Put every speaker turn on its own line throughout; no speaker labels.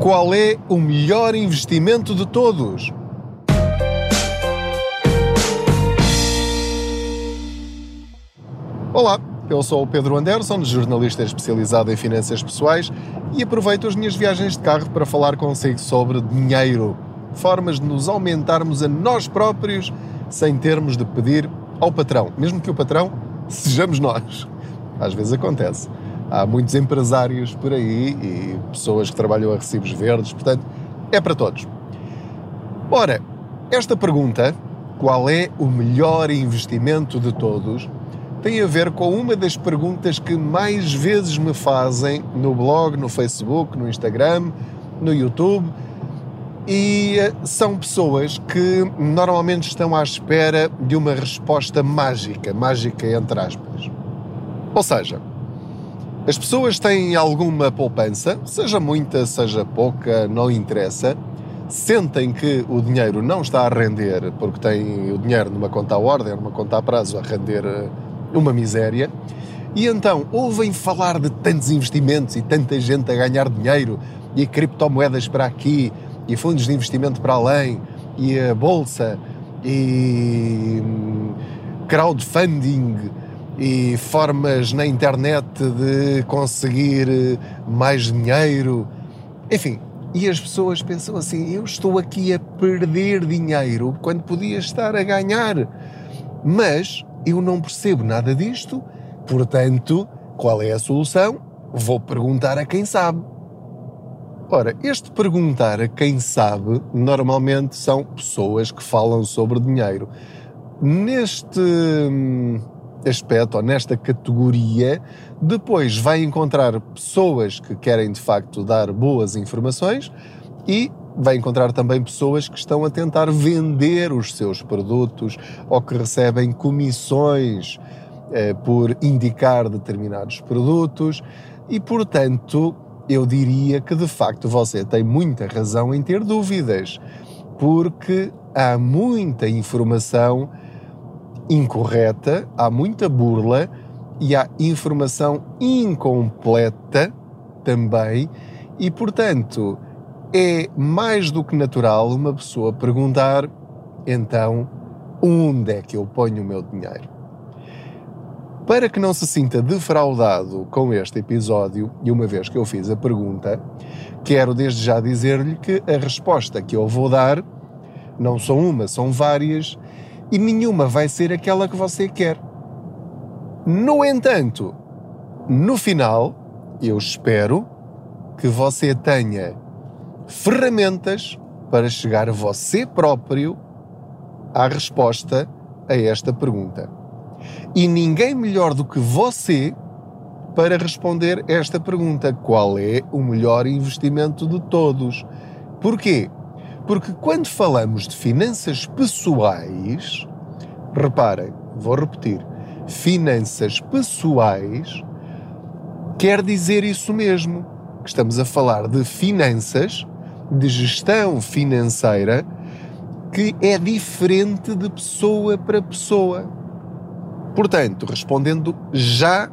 Qual é o melhor investimento de todos? Olá, eu sou o Pedro Anderson, jornalista especializado em finanças pessoais e aproveito as minhas viagens de carro para falar consigo sobre dinheiro, formas de nos aumentarmos a nós próprios sem termos de pedir ao patrão, mesmo que o patrão sejamos nós. Às vezes acontece. Há muitos empresários por aí e pessoas que trabalham a recibos verdes, portanto, é para todos. Ora, esta pergunta, qual é o melhor investimento de todos, tem a ver com uma das perguntas que mais vezes me fazem no blog, no Facebook, no Instagram, no YouTube. E eh, são pessoas que normalmente estão à espera de uma resposta mágica, mágica entre aspas. Ou seja, as pessoas têm alguma poupança, seja muita, seja pouca, não interessa, sentem que o dinheiro não está a render porque têm o dinheiro numa conta à ordem, numa conta a prazo, a render eh, uma miséria, e então ouvem falar de tantos investimentos e tanta gente a ganhar dinheiro, e criptomoedas para aqui, e fundos de investimento para além, e a bolsa, e hum, crowdfunding, e formas na internet de conseguir eh, mais dinheiro. Enfim, e as pessoas pensam assim: eu estou aqui a perder dinheiro quando podia estar a ganhar. Mas eu não percebo nada disto, portanto, qual é a solução? Vou perguntar a quem sabe. Ora, este perguntar a quem sabe normalmente são pessoas que falam sobre dinheiro. Neste hum, aspecto ou nesta categoria, depois vai encontrar pessoas que querem de facto dar boas informações e vai encontrar também pessoas que estão a tentar vender os seus produtos ou que recebem comissões eh, por indicar determinados produtos e, portanto, eu diria que de facto você tem muita razão em ter dúvidas, porque há muita informação incorreta, há muita burla e há informação incompleta também, e portanto é mais do que natural uma pessoa perguntar: então, onde é que eu ponho o meu dinheiro? Para que não se sinta defraudado com este episódio, e uma vez que eu fiz a pergunta, quero desde já dizer-lhe que a resposta que eu vou dar não são uma, são várias, e nenhuma vai ser aquela que você quer. No entanto, no final, eu espero que você tenha ferramentas para chegar você próprio à resposta a esta pergunta. E ninguém melhor do que você para responder esta pergunta: qual é o melhor investimento de todos? Porquê? Porque quando falamos de finanças pessoais, reparem, vou repetir, finanças pessoais quer dizer isso mesmo, que estamos a falar de finanças de gestão financeira que é diferente de pessoa para pessoa. Portanto, respondendo já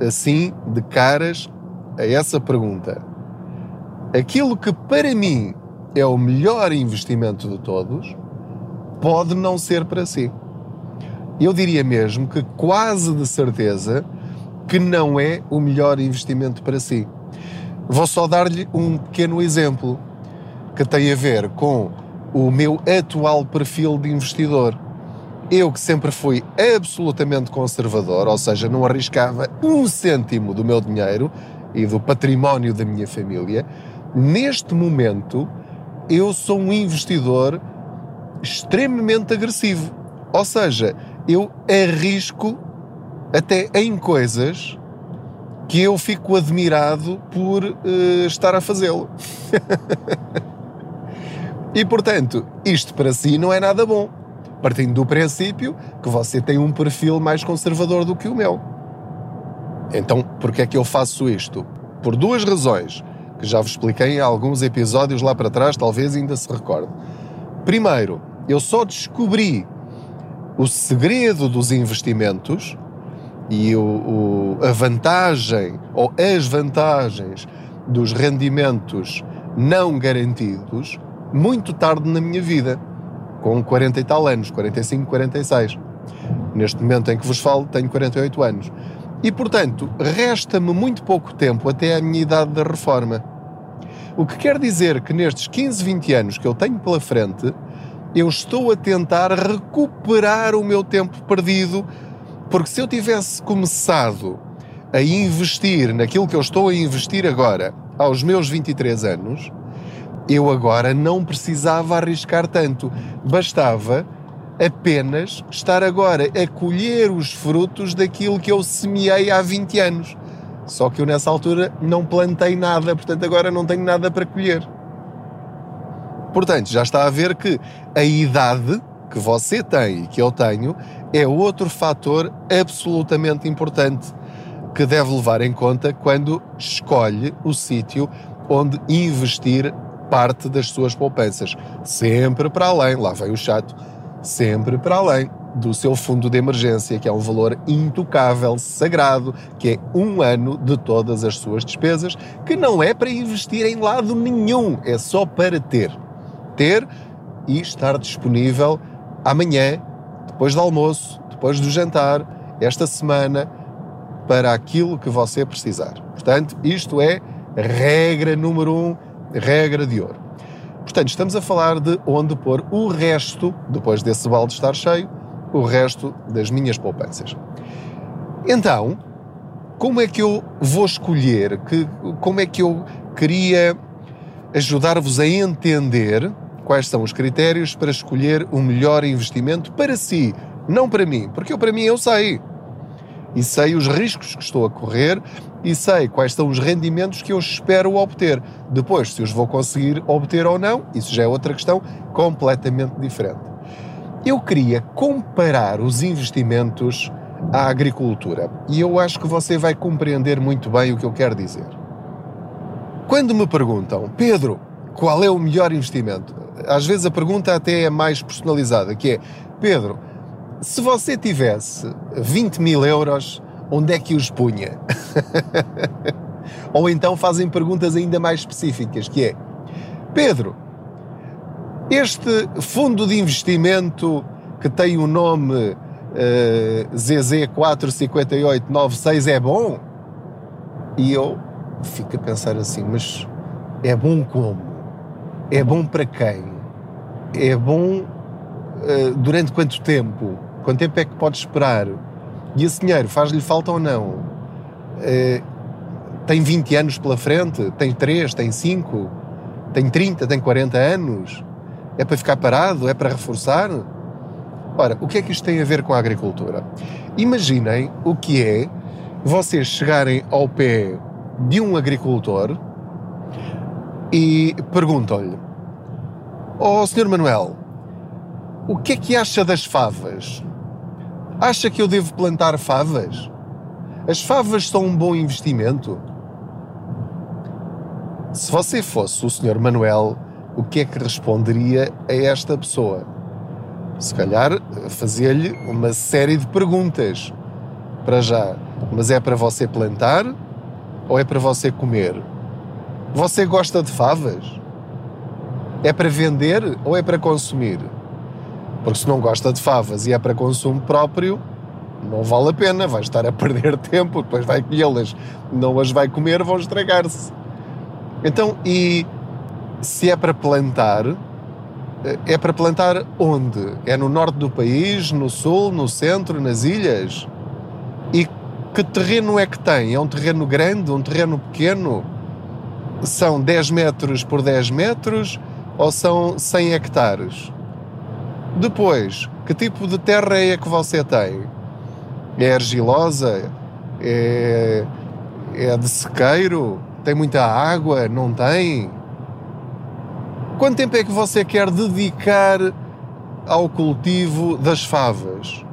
assim de caras a essa pergunta, aquilo que para mim é o melhor investimento de todos pode não ser para si. Eu diria mesmo que quase de certeza que não é o melhor investimento para si. Vou só dar-lhe um pequeno exemplo que tem a ver com o meu atual perfil de investidor. Eu que sempre fui absolutamente conservador, ou seja, não arriscava um cêntimo do meu dinheiro e do património da minha família, neste momento eu sou um investidor extremamente agressivo. Ou seja, eu arrisco até em coisas que eu fico admirado por uh, estar a fazê-lo. E portanto, isto para si não é nada bom, partindo do princípio que você tem um perfil mais conservador do que o meu. Então, por que é que eu faço isto? Por duas razões, que já vos expliquei em alguns episódios lá para trás, talvez ainda se recorde. Primeiro, eu só descobri o segredo dos investimentos e o, o, a vantagem ou as vantagens dos rendimentos não garantidos muito tarde na minha vida, com 40 e tal anos, 45, 46. Neste momento em que vos falo, tenho 48 anos. E, portanto, resta-me muito pouco tempo até à minha idade da reforma. O que quer dizer que nestes 15, 20 anos que eu tenho pela frente, eu estou a tentar recuperar o meu tempo perdido, porque se eu tivesse começado a investir naquilo que eu estou a investir agora, aos meus 23 anos, eu agora não precisava arriscar tanto. Bastava apenas estar agora a colher os frutos daquilo que eu semeei há 20 anos. Só que eu nessa altura não plantei nada, portanto agora não tenho nada para colher. Portanto, já está a ver que a idade que você tem e que eu tenho é outro fator absolutamente importante que deve levar em conta quando escolhe o sítio onde investir parte das suas poupanças. Sempre para além, lá vem o chato, sempre para além do seu fundo de emergência, que é um valor intocável, sagrado, que é um ano de todas as suas despesas, que não é para investir em lado nenhum, é só para ter ter e estar disponível amanhã, depois do almoço, depois do jantar, esta semana, para aquilo que você precisar. Portanto, isto é regra número um, regra de ouro. Portanto, estamos a falar de onde pôr o resto, depois desse balde estar cheio, o resto das minhas poupanças. Então, como é que eu vou escolher? Que, como é que eu queria ajudar-vos a entender quais são os critérios para escolher o melhor investimento para si, não para mim, porque eu para mim eu sei. E sei os riscos que estou a correr e sei quais são os rendimentos que eu espero obter. Depois, se os vou conseguir obter ou não, isso já é outra questão completamente diferente. Eu queria comparar os investimentos à agricultura e eu acho que você vai compreender muito bem o que eu quero dizer. Quando me perguntam, Pedro, qual é o melhor investimento? às vezes a pergunta até é mais personalizada, que é, Pedro, se você tivesse 20 mil euros, onde é que os punha? Ou então fazem perguntas ainda mais específicas, que é, Pedro, este fundo de investimento que tem o nome uh, ZZ45896 é bom? E eu fico a pensar assim, mas é bom como? É bom para quem? É bom uh, durante quanto tempo? Quanto tempo é que pode esperar? E esse dinheiro faz-lhe falta ou não? Uh, tem 20 anos pela frente? Tem 3? Tem 5? Tem 30? Tem 40 anos? É para ficar parado? É para reforçar? Ora, o que é que isto tem a ver com a agricultura? Imaginem o que é vocês chegarem ao pé de um agricultor e perguntam-lhe: Ó oh, Sr. Manuel, o que é que acha das favas? Acha que eu devo plantar favas? As favas são um bom investimento? Se você fosse o Sr. Manuel, o que é que responderia a esta pessoa? Se calhar fazia-lhe uma série de perguntas. Para já, mas é para você plantar ou é para você comer? Você gosta de favas? É para vender ou é para consumir? Porque se não gosta de favas e é para consumo próprio, não vale a pena, vai estar a perder tempo, depois vai colhê-las, não as vai comer, vão estragar-se. Então, e se é para plantar, é para plantar onde? É no norte do país, no sul, no centro, nas ilhas? E que terreno é que tem? É um terreno grande, um terreno pequeno? são 10 metros por 10 metros ou são 100 hectares? Depois, que tipo de terra é que você tem? É argilosa? É, é de sequeiro? Tem muita água? Não tem? Quanto tempo é que você quer dedicar ao cultivo das favas?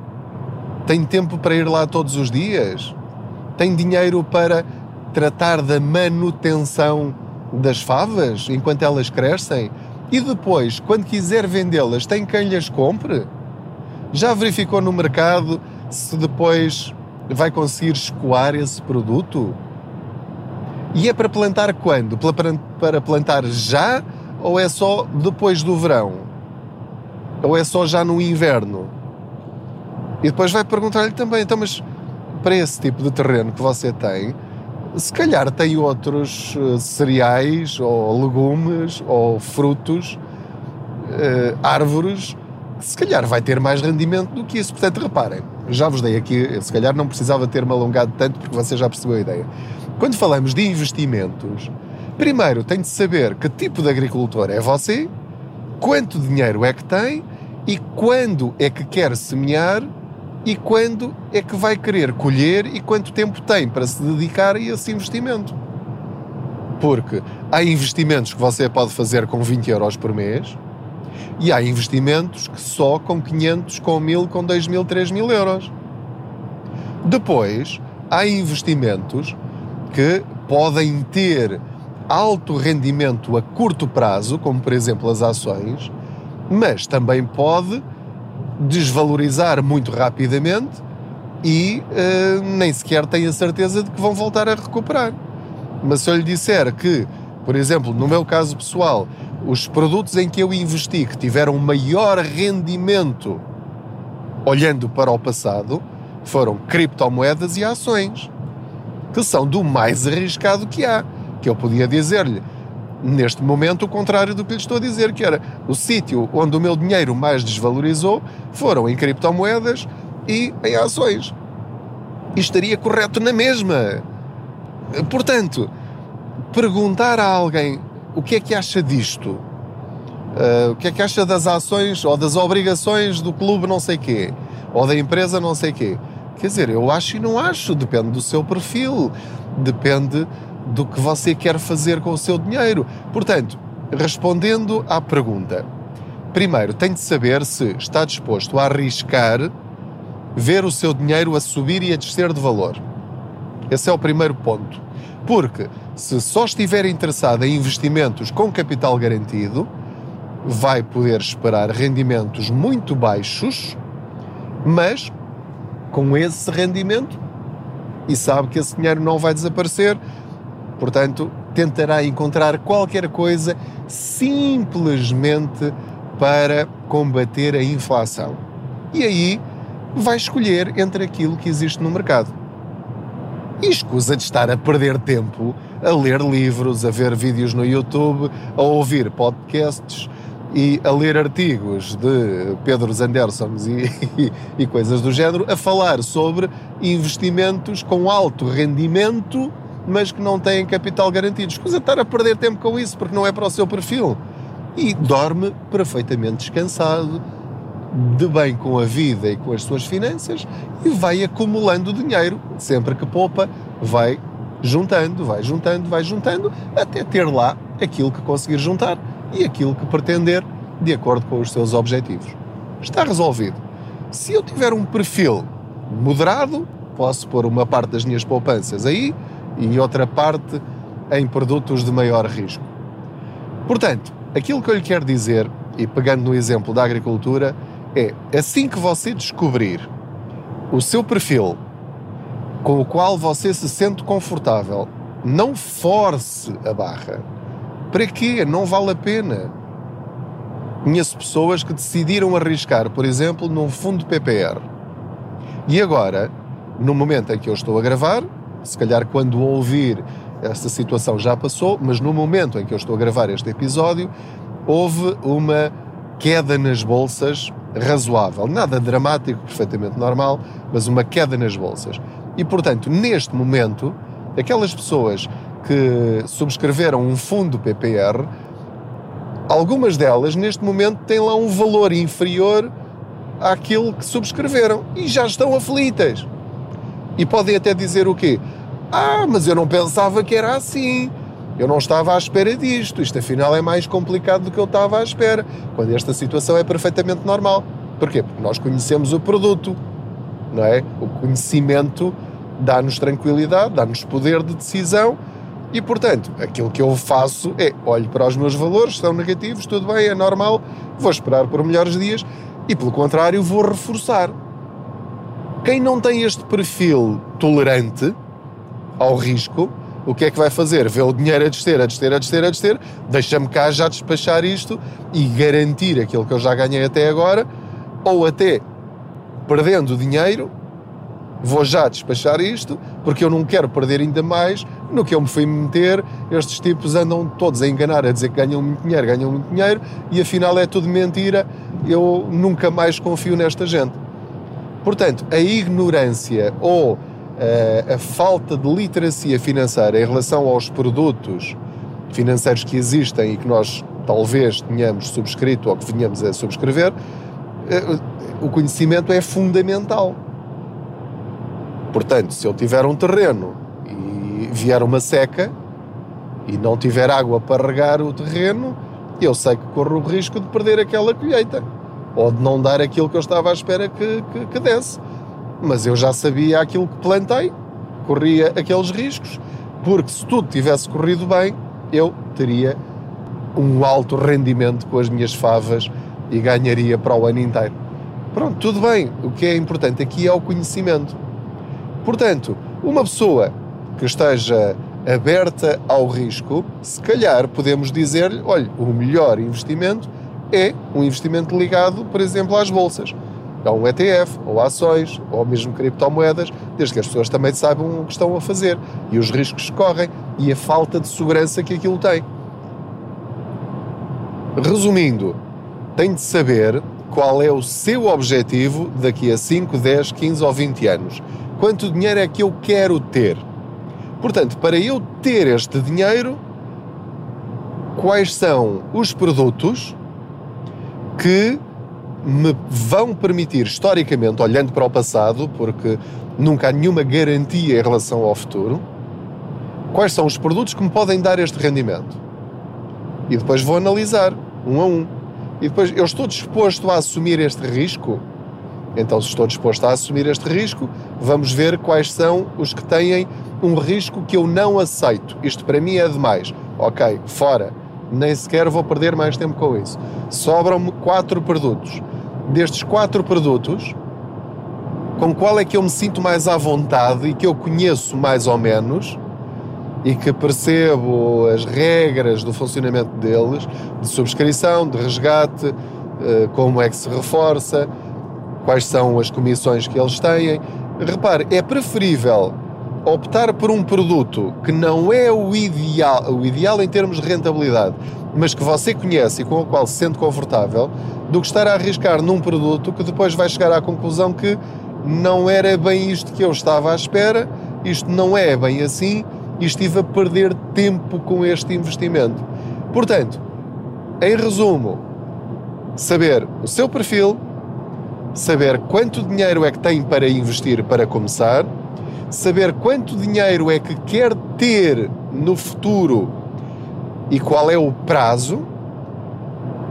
Tem tempo para ir lá todos os dias? Tem dinheiro para tratar da manutenção das favas enquanto elas crescem e depois, quando quiser vendê-las, tem quem lhes compre? Já verificou no mercado se depois vai conseguir escoar esse produto? E é para plantar quando? Para plantar já ou é só depois do verão? Ou é só já no inverno? E depois vai perguntar-lhe também, então, mas para esse tipo de terreno que você tem, se calhar tem outros uh, cereais ou legumes ou frutos, uh, árvores, que se calhar vai ter mais rendimento do que isso. Portanto, reparem, já vos dei aqui, se calhar não precisava ter-me alongado tanto porque você já percebeu a ideia. Quando falamos de investimentos, primeiro tem de saber que tipo de agricultor é você, quanto dinheiro é que tem e quando é que quer semear e quando é que vai querer colher e quanto tempo tem para se dedicar a esse investimento. Porque há investimentos que você pode fazer com 20 euros por mês e há investimentos que só com 500, com 1000, com 2000, 3000 euros. Depois, há investimentos que podem ter alto rendimento a curto prazo, como por exemplo as ações, mas também pode desvalorizar muito rapidamente e uh, nem sequer tem a certeza de que vão voltar a recuperar. Mas se eu lhe disser que, por exemplo, no meu caso pessoal, os produtos em que eu investi que tiveram maior rendimento olhando para o passado foram criptomoedas e ações, que são do mais arriscado que há. Que eu podia dizer-lhe, neste momento, o contrário do que lhe estou a dizer, que era o sítio onde o meu dinheiro mais desvalorizou foram em criptomoedas e em ações. E estaria correto na mesma. Portanto, perguntar a alguém o que é que acha disto, uh, o que é que acha das ações ou das obrigações do clube não sei quê, ou da empresa não sei quê. Quer dizer, eu acho e não acho, depende do seu perfil, depende do que você quer fazer com o seu dinheiro. Portanto, respondendo à pergunta, primeiro tem de saber se está disposto a arriscar ver o seu dinheiro a subir e a descer de valor. Esse é o primeiro ponto. Porque se só estiver interessado em investimentos com capital garantido, vai poder esperar rendimentos muito baixos, mas com esse rendimento e sabe que esse dinheiro não vai desaparecer, Portanto, tentará encontrar qualquer coisa simplesmente para combater a inflação. E aí vai escolher entre aquilo que existe no mercado. E escusa de estar a perder tempo a ler livros, a ver vídeos no YouTube, a ouvir podcasts e a ler artigos de Pedro Zandersons e, e, e coisas do género, a falar sobre investimentos com alto rendimento mas que não têm capital garantido. Escusa estar a perder tempo com isso porque não é para o seu perfil. E dorme perfeitamente descansado, de bem com a vida e com as suas finanças e vai acumulando dinheiro. Sempre que poupa, vai juntando, vai juntando, vai juntando, até ter lá aquilo que conseguir juntar e aquilo que pretender de acordo com os seus objetivos. Está resolvido. Se eu tiver um perfil moderado, posso pôr uma parte das minhas poupanças aí e outra parte em produtos de maior risco. Portanto, aquilo que eu lhe quero dizer, e pegando no exemplo da agricultura, é assim que você descobrir o seu perfil com o qual você se sente confortável, não force a barra. Para quê? Não vale a pena. Conheço pessoas que decidiram arriscar, por exemplo, num fundo PPR. E agora, no momento em que eu estou a gravar, se calhar quando ouvir essa situação já passou, mas no momento em que eu estou a gravar este episódio, houve uma queda nas bolsas razoável. Nada dramático, perfeitamente normal, mas uma queda nas bolsas. E, portanto, neste momento, aquelas pessoas que subscreveram um fundo PPR, algumas delas, neste momento, têm lá um valor inferior àquilo que subscreveram e já estão aflitas. E podem até dizer o quê? Ah, mas eu não pensava que era assim. Eu não estava à espera disto. Isto afinal é mais complicado do que eu estava à espera. Quando esta situação é perfeitamente normal. Porquê? Porque nós conhecemos o produto, não é? O conhecimento dá-nos tranquilidade, dá-nos poder de decisão e, portanto, aquilo que eu faço é olho para os meus valores, são negativos, tudo bem, é normal, vou esperar por melhores dias e, pelo contrário, vou reforçar. Quem não tem este perfil tolerante ao risco o que é que vai fazer? Vê o dinheiro a descer, a descer, a descer, a descer, deixa-me cá já despachar isto e garantir aquilo que eu já ganhei até agora, ou até perdendo dinheiro, vou já despachar isto, porque eu não quero perder ainda mais no que eu me fui meter. Estes tipos andam todos a enganar, a dizer que ganham muito dinheiro, ganham muito dinheiro, e afinal é tudo mentira. Eu nunca mais confio nesta gente. Portanto, a ignorância ou a, a falta de literacia financeira em relação aos produtos financeiros que existem e que nós talvez tenhamos subscrito ou que venhamos a subscrever, eh, o conhecimento é fundamental. Portanto, se eu tiver um terreno e vier uma seca e não tiver água para regar o terreno, eu sei que corro o risco de perder aquela colheita ou de não dar aquilo que eu estava à espera que, que, que desse mas eu já sabia aquilo que plantei, corria aqueles riscos, porque se tudo tivesse corrido bem, eu teria um alto rendimento com as minhas favas e ganharia para o ano inteiro. Pronto, tudo bem. O que é importante aqui é o conhecimento. Portanto, uma pessoa que esteja aberta ao risco, se calhar podemos dizer-lhe: olha, o melhor investimento é um investimento ligado, por exemplo, às bolsas a um ETF, ou ações, ou mesmo criptomoedas, desde que as pessoas também saibam o que estão a fazer e os riscos que correm e a falta de segurança que aquilo tem. Resumindo, tem de saber qual é o seu objetivo daqui a 5, 10, 15 ou 20 anos. Quanto dinheiro é que eu quero ter? Portanto, para eu ter este dinheiro, quais são os produtos que me vão permitir, historicamente, olhando para o passado, porque nunca há nenhuma garantia em relação ao futuro, quais são os produtos que me podem dar este rendimento. E depois vou analisar, um a um. E depois, eu estou disposto a assumir este risco? Então, se estou disposto a assumir este risco, vamos ver quais são os que têm um risco que eu não aceito. Isto para mim é demais. Ok, fora. Nem sequer vou perder mais tempo com isso. Sobram-me quatro produtos destes quatro produtos, com qual é que eu me sinto mais à vontade e que eu conheço mais ou menos e que percebo as regras do funcionamento deles, de subscrição, de resgate, eh, como é que se reforça, quais são as comissões que eles têm. Repare, é preferível optar por um produto que não é o ideal, o ideal em termos de rentabilidade, mas que você conhece e com o qual se sente confortável, do que estar a arriscar num produto que depois vai chegar à conclusão que não era bem isto que eu estava à espera, isto não é bem assim e estive a perder tempo com este investimento. Portanto, em resumo, saber o seu perfil, saber quanto dinheiro é que tem para investir para começar, saber quanto dinheiro é que quer ter no futuro e qual é o prazo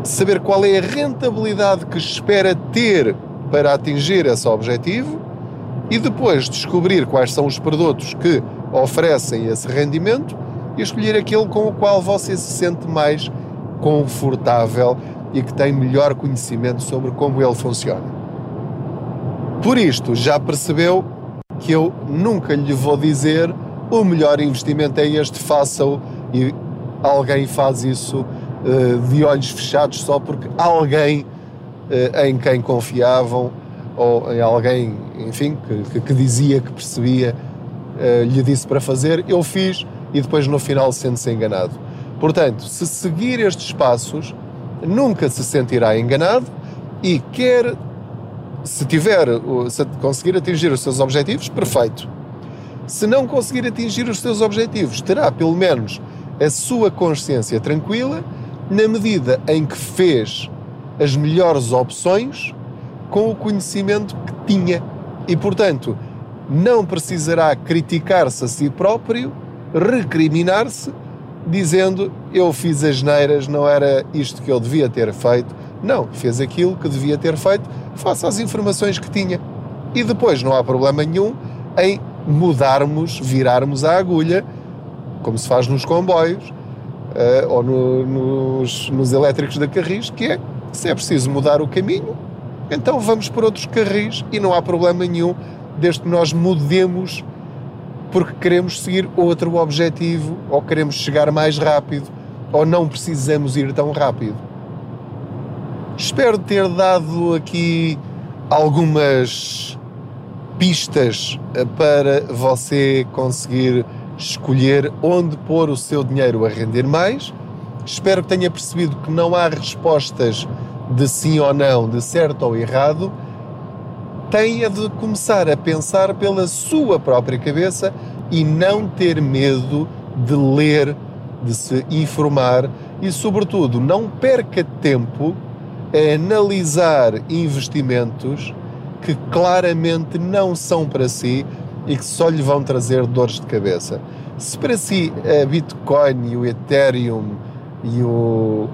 saber qual é a rentabilidade que espera ter para atingir esse objetivo e depois descobrir quais são os produtos que oferecem esse rendimento e escolher aquele com o qual você se sente mais confortável e que tem melhor conhecimento sobre como ele funciona. Por isto, já percebeu que eu nunca lhe vou dizer o melhor investimento é este, faça-o e alguém faz isso eh, de olhos fechados só porque alguém eh, em quem confiavam ou em alguém, enfim, que, que dizia que percebia, eh, lhe disse para fazer, eu fiz e depois no final sente-se enganado. Portanto, se seguir estes passos, nunca se sentirá enganado e quer, se tiver, se conseguir atingir os seus objetivos, perfeito. Se não conseguir atingir os seus objetivos, terá pelo menos a sua consciência tranquila na medida em que fez as melhores opções com o conhecimento que tinha. E, portanto, não precisará criticar-se a si próprio, recriminar-se, dizendo eu fiz as neiras, não era isto que eu devia ter feito. Não, fez aquilo que devia ter feito, face às informações que tinha. E depois não há problema nenhum em mudarmos, virarmos a agulha, como se faz nos comboios, uh, ou no, nos, nos elétricos da Carris, que é, se é preciso mudar o caminho, então vamos por outros carris e não há problema nenhum, desde que nós mudemos porque queremos seguir outro objetivo ou queremos chegar mais rápido ou não precisamos ir tão rápido. Espero ter dado aqui algumas pistas eh, para você conseguir escolher onde pôr o seu dinheiro a render mais. Espero que tenha percebido que não há respostas de sim ou não, de certo ou errado. Tenha de começar a pensar pela sua própria cabeça e não ter medo de ler, de se informar e, sobretudo, não perca tempo a analisar investimentos que claramente não são para si e que só lhe vão trazer dores de cabeça. Se para si a Bitcoin e o Ethereum e o,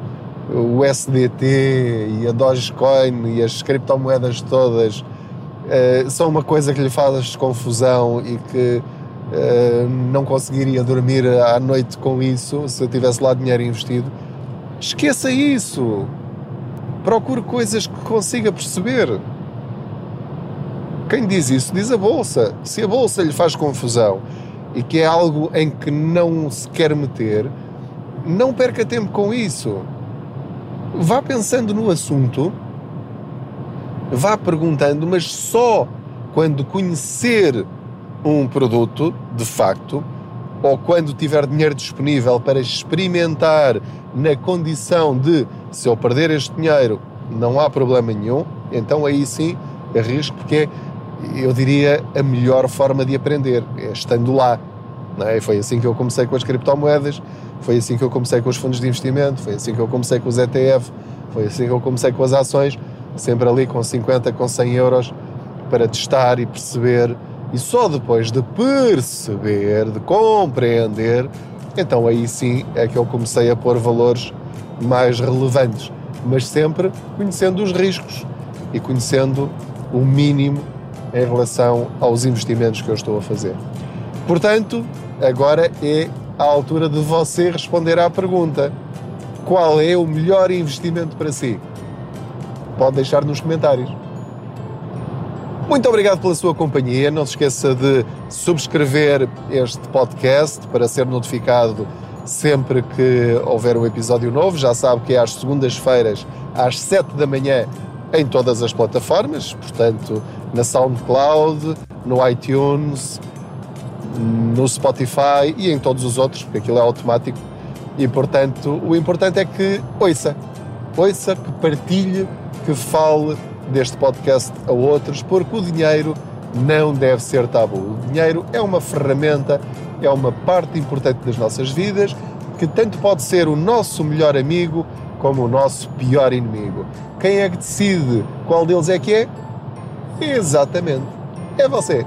o SDT e a Dogecoin e as criptomoedas todas uh, são uma coisa que lhe faz confusão e que uh, não conseguiria dormir à noite com isso se eu tivesse lá dinheiro investido, esqueça isso. Procure coisas que consiga perceber. Quem diz isso diz a bolsa. Se a bolsa lhe faz confusão e que é algo em que não se quer meter, não perca tempo com isso. Vá pensando no assunto, vá perguntando, mas só quando conhecer um produto, de facto, ou quando tiver dinheiro disponível para experimentar na condição de se eu perder este dinheiro não há problema nenhum, então aí sim arrisco, porque é, eu diria a melhor forma de aprender, é estando lá. Não é? Foi assim que eu comecei com as criptomoedas, foi assim que eu comecei com os fundos de investimento, foi assim que eu comecei com os ETF, foi assim que eu comecei com as ações, sempre ali com 50, com 100 euros para testar e perceber. E só depois de perceber, de compreender, então aí sim é que eu comecei a pôr valores mais relevantes, mas sempre conhecendo os riscos e conhecendo o mínimo em relação aos investimentos que eu estou a fazer. Portanto, agora é a altura de você responder à pergunta: qual é o melhor investimento para si? Pode deixar nos comentários. Muito obrigado pela sua companhia. Não se esqueça de subscrever este podcast para ser notificado sempre que houver um episódio novo. Já sabe que é às segundas-feiras, às 7 da manhã, em todas as plataformas, portanto, na SoundCloud, no iTunes, no Spotify e em todos os outros, porque aquilo é automático. E portanto, o importante é que ouça, ouça, que partilhe, que fale deste podcast a outros, porque o dinheiro não deve ser tabu. O dinheiro é uma ferramenta, é uma parte importante das nossas vidas, que tanto pode ser o nosso melhor amigo como o nosso pior inimigo. Quem é que decide qual deles é que é? Exatamente, é você.